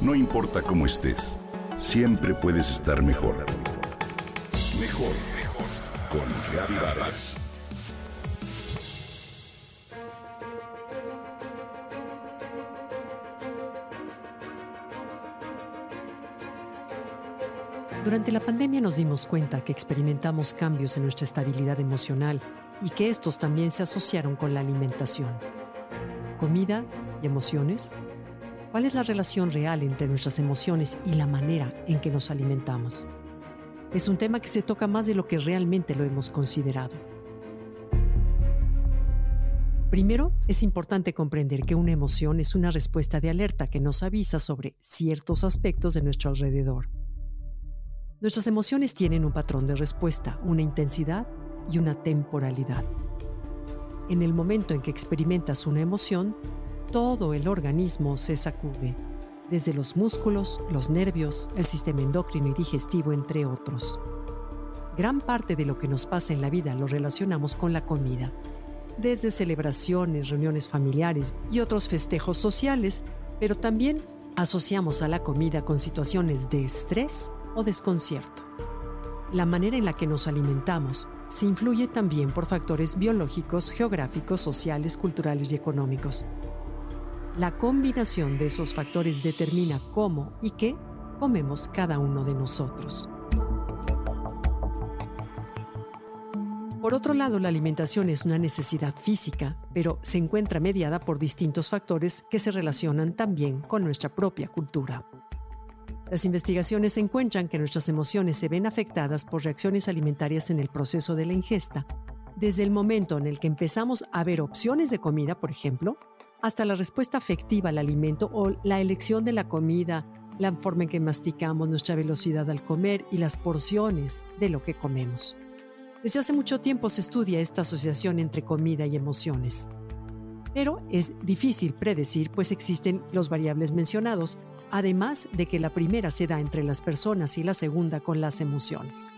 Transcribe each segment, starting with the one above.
No importa cómo estés, siempre puedes estar mejor. Mejor, mejor. Con Vargas. Durante la pandemia nos dimos cuenta que experimentamos cambios en nuestra estabilidad emocional y que estos también se asociaron con la alimentación. Comida y emociones ¿Cuál es la relación real entre nuestras emociones y la manera en que nos alimentamos? Es un tema que se toca más de lo que realmente lo hemos considerado. Primero, es importante comprender que una emoción es una respuesta de alerta que nos avisa sobre ciertos aspectos de nuestro alrededor. Nuestras emociones tienen un patrón de respuesta, una intensidad y una temporalidad. En el momento en que experimentas una emoción, todo el organismo se sacude, desde los músculos, los nervios, el sistema endocrino y digestivo, entre otros. Gran parte de lo que nos pasa en la vida lo relacionamos con la comida, desde celebraciones, reuniones familiares y otros festejos sociales, pero también asociamos a la comida con situaciones de estrés o desconcierto. La manera en la que nos alimentamos se influye también por factores biológicos, geográficos, sociales, culturales y económicos. La combinación de esos factores determina cómo y qué comemos cada uno de nosotros. Por otro lado, la alimentación es una necesidad física, pero se encuentra mediada por distintos factores que se relacionan también con nuestra propia cultura. Las investigaciones encuentran que nuestras emociones se ven afectadas por reacciones alimentarias en el proceso de la ingesta, desde el momento en el que empezamos a ver opciones de comida, por ejemplo, hasta la respuesta afectiva al alimento o la elección de la comida, la forma en que masticamos, nuestra velocidad al comer y las porciones de lo que comemos. Desde hace mucho tiempo se estudia esta asociación entre comida y emociones. Pero es difícil predecir pues existen los variables mencionados, además de que la primera se da entre las personas y la segunda con las emociones.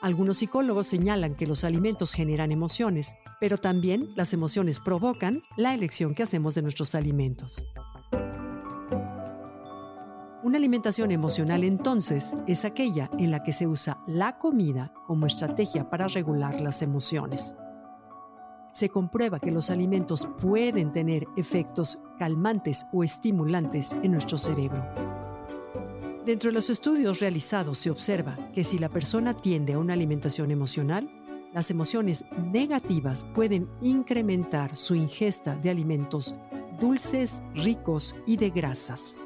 Algunos psicólogos señalan que los alimentos generan emociones, pero también las emociones provocan la elección que hacemos de nuestros alimentos. Una alimentación emocional entonces es aquella en la que se usa la comida como estrategia para regular las emociones. Se comprueba que los alimentos pueden tener efectos calmantes o estimulantes en nuestro cerebro. Dentro de los estudios realizados se observa que si la persona tiende a una alimentación emocional, las emociones negativas pueden incrementar su ingesta de alimentos dulces, ricos y de grasas.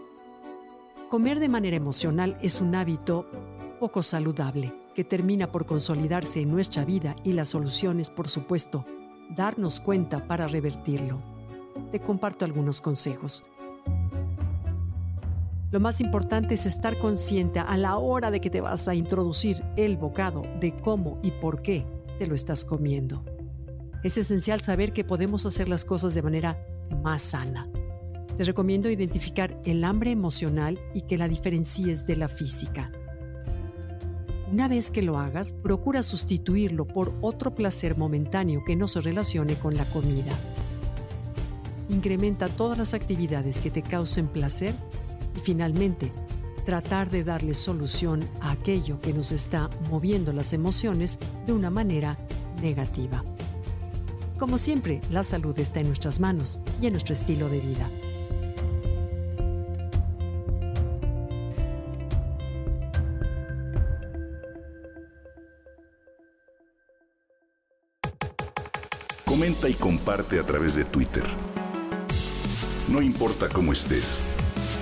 Comer de manera emocional es un hábito poco saludable que termina por consolidarse en nuestra vida y la solución es, por supuesto, darnos cuenta para revertirlo. Te comparto algunos consejos. Lo más importante es estar consciente a la hora de que te vas a introducir el bocado de cómo y por qué te lo estás comiendo. Es esencial saber que podemos hacer las cosas de manera más sana. Te recomiendo identificar el hambre emocional y que la diferencies de la física. Una vez que lo hagas, procura sustituirlo por otro placer momentáneo que no se relacione con la comida. Incrementa todas las actividades que te causen placer y finalmente, tratar de darle solución a aquello que nos está moviendo las emociones de una manera negativa. Como siempre, la salud está en nuestras manos y en nuestro estilo de vida. Comenta y comparte a través de Twitter. No importa cómo estés